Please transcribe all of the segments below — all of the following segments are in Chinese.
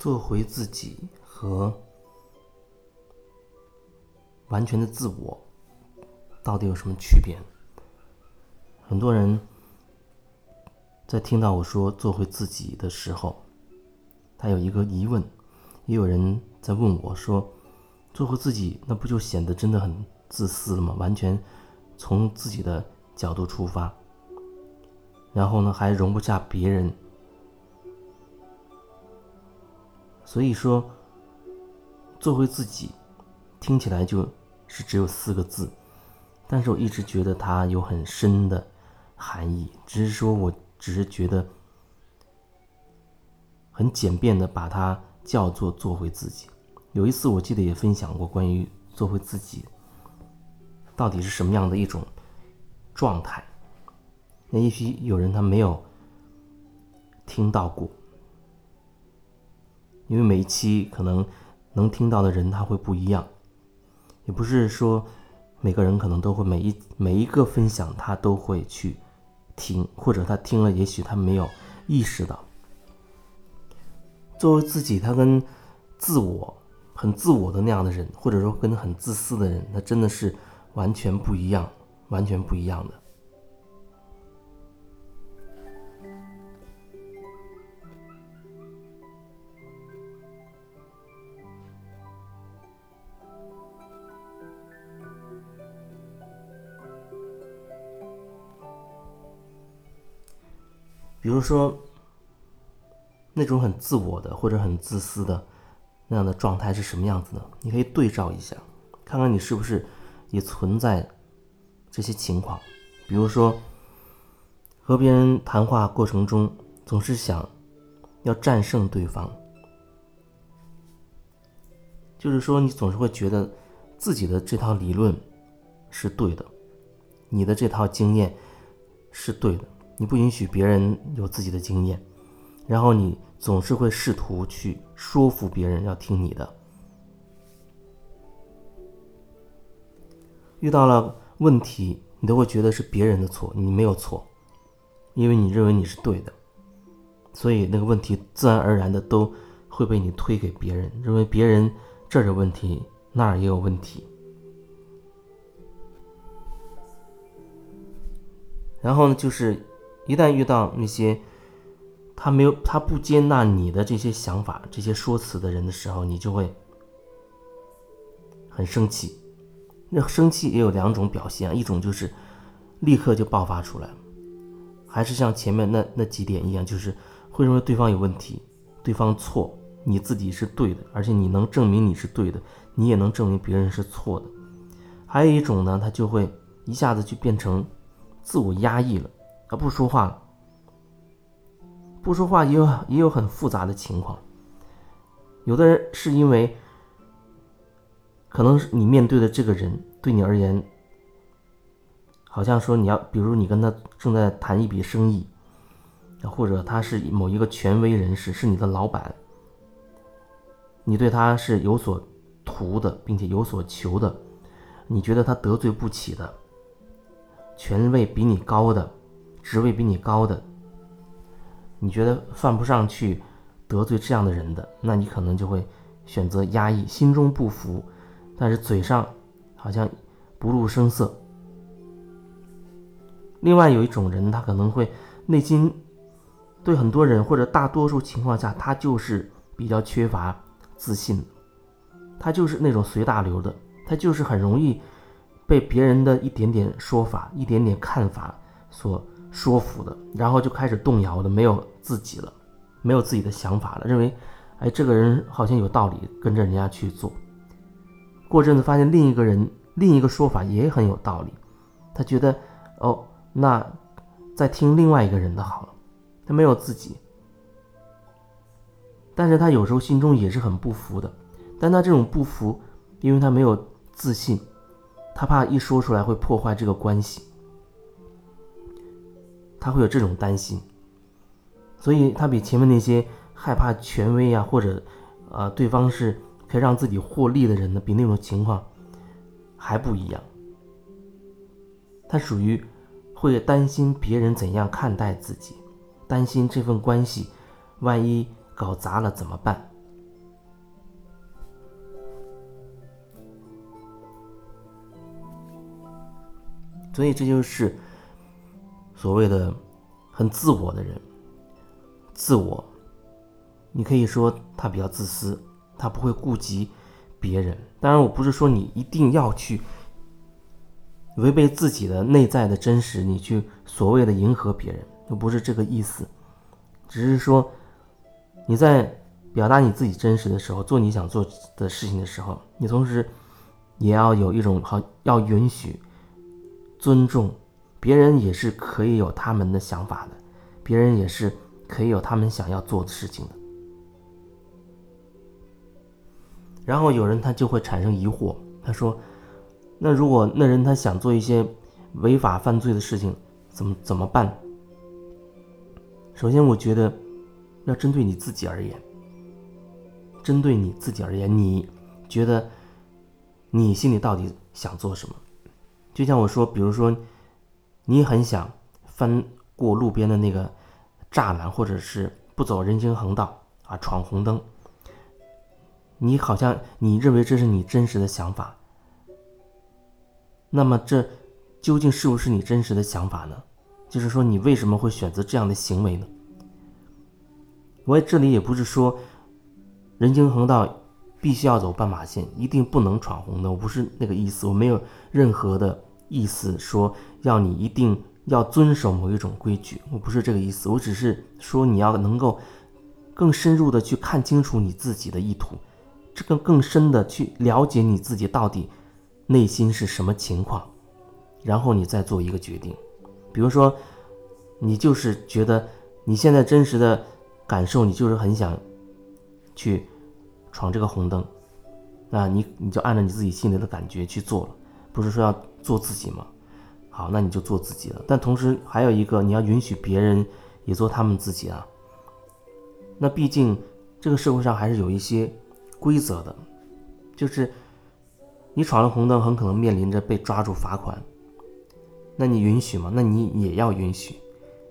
做回自己和完全的自我到底有什么区别？很多人在听到我说做回自己的时候，他有一个疑问，也有人在问我说，做回自己那不就显得真的很自私了吗？完全从自己的角度出发，然后呢还容不下别人。所以说，做回自己，听起来就是只有四个字，但是我一直觉得它有很深的含义。只是说我只是觉得很简便的把它叫做做回自己。有一次我记得也分享过关于做回自己到底是什么样的一种状态。那也许有人他没有听到过。因为每一期可能能听到的人他会不一样，也不是说每个人可能都会每一每一个分享他都会去听，或者他听了也许他没有意识到，作为自己他跟自我很自我的那样的人，或者说跟很自私的人，那真的是完全不一样，完全不一样的。比如说，那种很自我的或者很自私的那样的状态是什么样子呢？你可以对照一下，看看你是不是也存在这些情况。比如说，和别人谈话过程中总是想要战胜对方，就是说你总是会觉得自己的这套理论是对的，你的这套经验是对的。你不允许别人有自己的经验，然后你总是会试图去说服别人要听你的。遇到了问题，你都会觉得是别人的错，你没有错，因为你认为你是对的，所以那个问题自然而然的都会被你推给别人，认为别人这儿有问题，那儿也有问题。然后呢，就是。一旦遇到那些他没有、他不接纳你的这些想法、这些说辞的人的时候，你就会很生气。那生气也有两种表现，一种就是立刻就爆发出来，还是像前面那那几点一样，就是会认为对方有问题，对方错，你自己是对的，而且你能证明你是对的，你也能证明别人是错的。还有一种呢，他就会一下子就变成自我压抑了。他不说话了，不说话也有也有很复杂的情况。有的人是因为，可能你面对的这个人对你而言，好像说你要，比如你跟他正在谈一笔生意，或者他是某一个权威人士，是你的老板，你对他是有所图的，并且有所求的，你觉得他得罪不起的，权位比你高的。职位比你高的，你觉得犯不上去得罪这样的人的，那你可能就会选择压抑，心中不服，但是嘴上好像不露声色。另外有一种人，他可能会内心对很多人或者大多数情况下，他就是比较缺乏自信，他就是那种随大流的，他就是很容易被别人的一点点说法、一点点看法所。说服的，然后就开始动摇的，没有自己了，没有自己的想法了，认为，哎，这个人好像有道理，跟着人家去做。过阵子发现另一个人另一个说法也很有道理，他觉得，哦，那再听另外一个人的好了，他没有自己。但是他有时候心中也是很不服的，但他这种不服，因为他没有自信，他怕一说出来会破坏这个关系。他会有这种担心，所以他比前面那些害怕权威啊，或者呃对方是可以让自己获利的人呢，比那种情况还不一样。他属于会担心别人怎样看待自己，担心这份关系万一搞砸了怎么办。所以这就是。所谓的很自我的人，自我，你可以说他比较自私，他不会顾及别人。当然，我不是说你一定要去违背自己的内在的真实，你去所谓的迎合别人，都不是这个意思。只是说你在表达你自己真实的时候，做你想做的事情的时候，你同时也要有一种好，要允许。尊重别人也是可以有他们的想法的，别人也是可以有他们想要做的事情的。然后有人他就会产生疑惑，他说：“那如果那人他想做一些违法犯罪的事情，怎么怎么办？”首先，我觉得要针对你自己而言，针对你自己而言，你觉得你心里到底想做什么？就像我说，比如说，你很想翻过路边的那个栅栏，或者是不走人行横道啊，闯红灯。你好像你认为这是你真实的想法，那么这究竟是不是你真实的想法呢？就是说，你为什么会选择这样的行为呢？我这里也不是说人行横道必须要走斑马线，一定不能闯红灯，我不是那个意思，我没有任何的。意思说要你一定要遵守某一种规矩，我不是这个意思，我只是说你要能够更深入的去看清楚你自己的意图，这个更深的去了解你自己到底内心是什么情况，然后你再做一个决定。比如说，你就是觉得你现在真实的感受，你就是很想去闯这个红灯，那你你就按照你自己心里的感觉去做了，不是说要。做自己吗，好，那你就做自己了。但同时还有一个，你要允许别人也做他们自己啊。那毕竟这个社会上还是有一些规则的，就是你闯了红灯，很可能面临着被抓住罚款。那你允许吗？那你也要允许，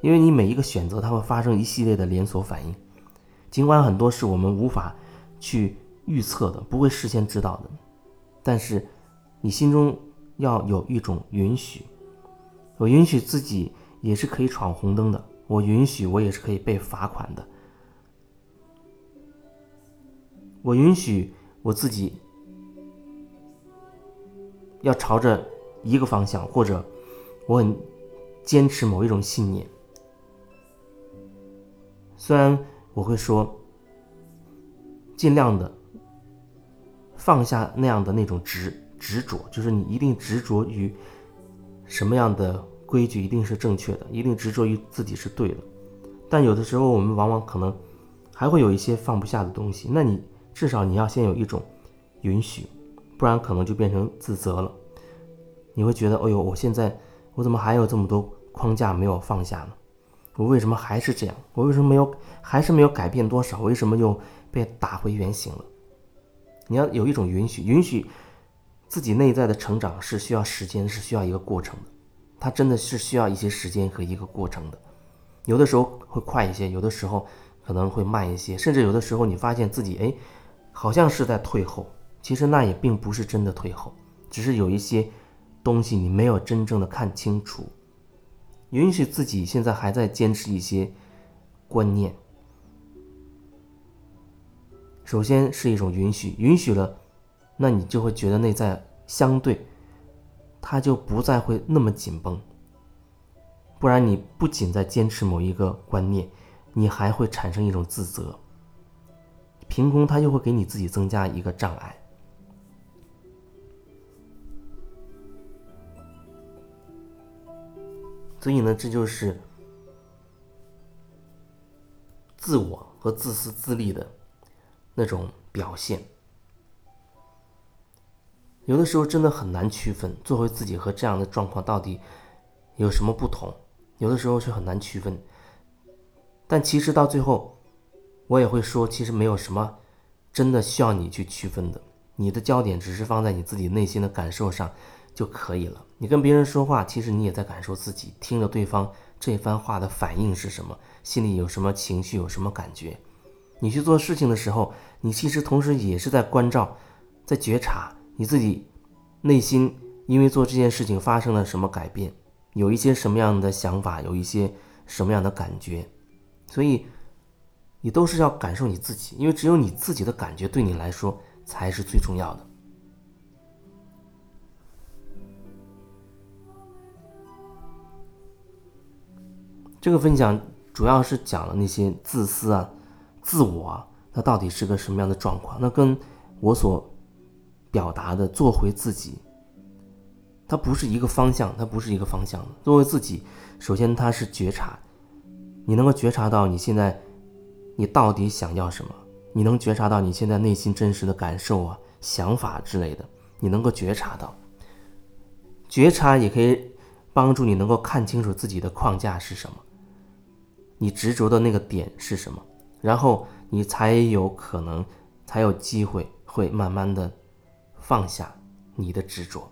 因为你每一个选择，它会发生一系列的连锁反应。尽管很多是我们无法去预测的，不会事先知道的，但是你心中。要有一种允许，我允许自己也是可以闯红灯的，我允许我也是可以被罚款的，我允许我自己要朝着一个方向，或者我很坚持某一种信念。虽然我会说，尽量的放下那样的那种执。执着就是你一定执着于什么样的规矩一定是正确的，一定执着于自己是对的。但有的时候我们往往可能还会有一些放不下的东西，那你至少你要先有一种允许，不然可能就变成自责了。你会觉得，哎呦，我现在我怎么还有这么多框架没有放下呢？我为什么还是这样？我为什么没有还是没有改变多少？为什么又被打回原形了？你要有一种允许，允许。自己内在的成长是需要时间，是需要一个过程的，它真的是需要一些时间和一个过程的。有的时候会快一些，有的时候可能会慢一些，甚至有的时候你发现自己哎，好像是在退后，其实那也并不是真的退后，只是有一些东西你没有真正的看清楚。允许自己现在还在坚持一些观念，首先是一种允许，允许了。那你就会觉得内在相对，它就不再会那么紧绷。不然你不仅在坚持某一个观念，你还会产生一种自责，凭空它又会给你自己增加一个障碍。所以呢，这就是自我和自私自利的那种表现。有的时候真的很难区分，做回自己和这样的状况到底有什么不同？有的时候是很难区分。但其实到最后，我也会说，其实没有什么真的需要你去区分的。你的焦点只是放在你自己内心的感受上就可以了。你跟别人说话，其实你也在感受自己听了对方这番话的反应是什么，心里有什么情绪，有什么感觉。你去做事情的时候，你其实同时也是在关照，在觉察。你自己内心因为做这件事情发生了什么改变，有一些什么样的想法，有一些什么样的感觉，所以你都是要感受你自己，因为只有你自己的感觉对你来说才是最重要的。这个分享主要是讲了那些自私啊、自我啊，它到底是个什么样的状况？那跟我所表达的做回自己，它不是一个方向，它不是一个方向的。做回自己，首先它是觉察，你能够觉察到你现在你到底想要什么，你能觉察到你现在内心真实的感受啊、想法之类的，你能够觉察到。觉察也可以帮助你能够看清楚自己的框架是什么。你执着的那个点是什么？然后你才有可能，才有机会会慢慢的放下你的执着。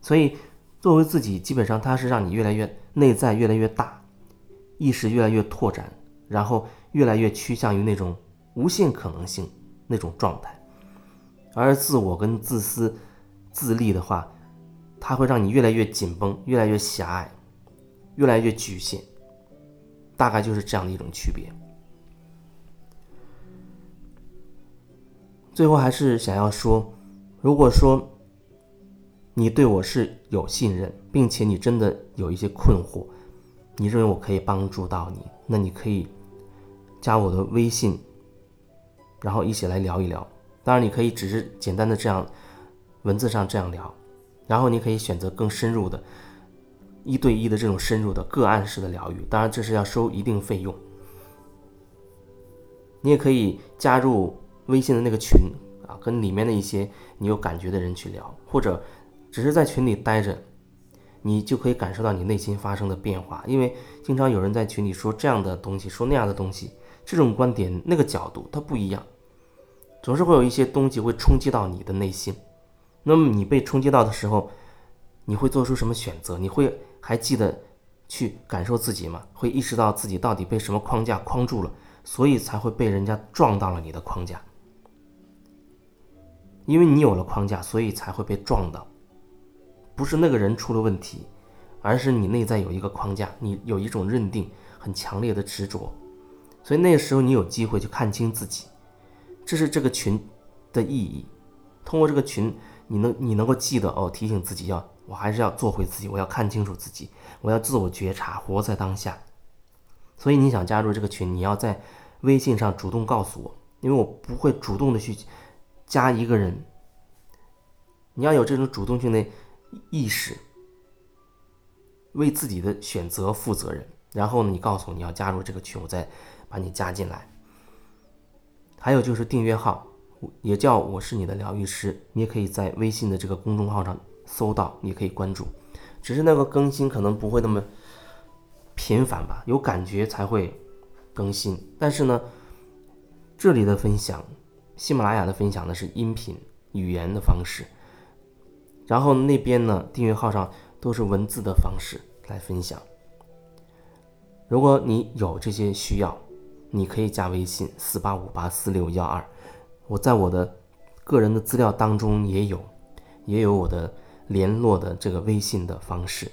所以，作为自己，基本上它是让你越来越内在越来越大，意识越来越拓展，然后越来越趋向于那种无限可能性那种状态。而自我跟自私、自利的话，它会让你越来越紧绷，越来越狭隘，越来越局限。大概就是这样的一种区别。最后还是想要说，如果说你对我是有信任，并且你真的有一些困惑，你认为我可以帮助到你，那你可以加我的微信，然后一起来聊一聊。当然，你可以只是简单的这样文字上这样聊，然后你可以选择更深入的。一对一的这种深入的个案式的疗愈，当然这是要收一定费用。你也可以加入微信的那个群啊，跟里面的一些你有感觉的人去聊，或者只是在群里待着，你就可以感受到你内心发生的变化。因为经常有人在群里说这样的东西，说那样的东西，这种观点那个角度它不一样，总是会有一些东西会冲击到你的内心。那么你被冲击到的时候，你会做出什么选择？你会？还记得去感受自己吗？会意识到自己到底被什么框架框住了，所以才会被人家撞到了你的框架。因为你有了框架，所以才会被撞到。不是那个人出了问题，而是你内在有一个框架，你有一种认定很强烈的执着，所以那个时候你有机会去看清自己。这是这个群的意义。通过这个群，你能你能够记得哦，提醒自己要。我还是要做回自己，我要看清楚自己，我要自我觉察，活在当下。所以你想加入这个群，你要在微信上主动告诉我，因为我不会主动的去加一个人。你要有这种主动性的意识，为自己的选择负责任。然后呢，你告诉我你要加入这个群，我再把你加进来。还有就是订阅号，也叫我是你的疗愈师，你也可以在微信的这个公众号上。搜到你可以关注，只是那个更新可能不会那么频繁吧，有感觉才会更新。但是呢，这里的分享，喜马拉雅的分享呢是音频语言的方式，然后那边呢订阅号上都是文字的方式来分享。如果你有这些需要，你可以加微信四八五八四六幺二，我在我的个人的资料当中也有，也有我的。联络的这个微信的方式。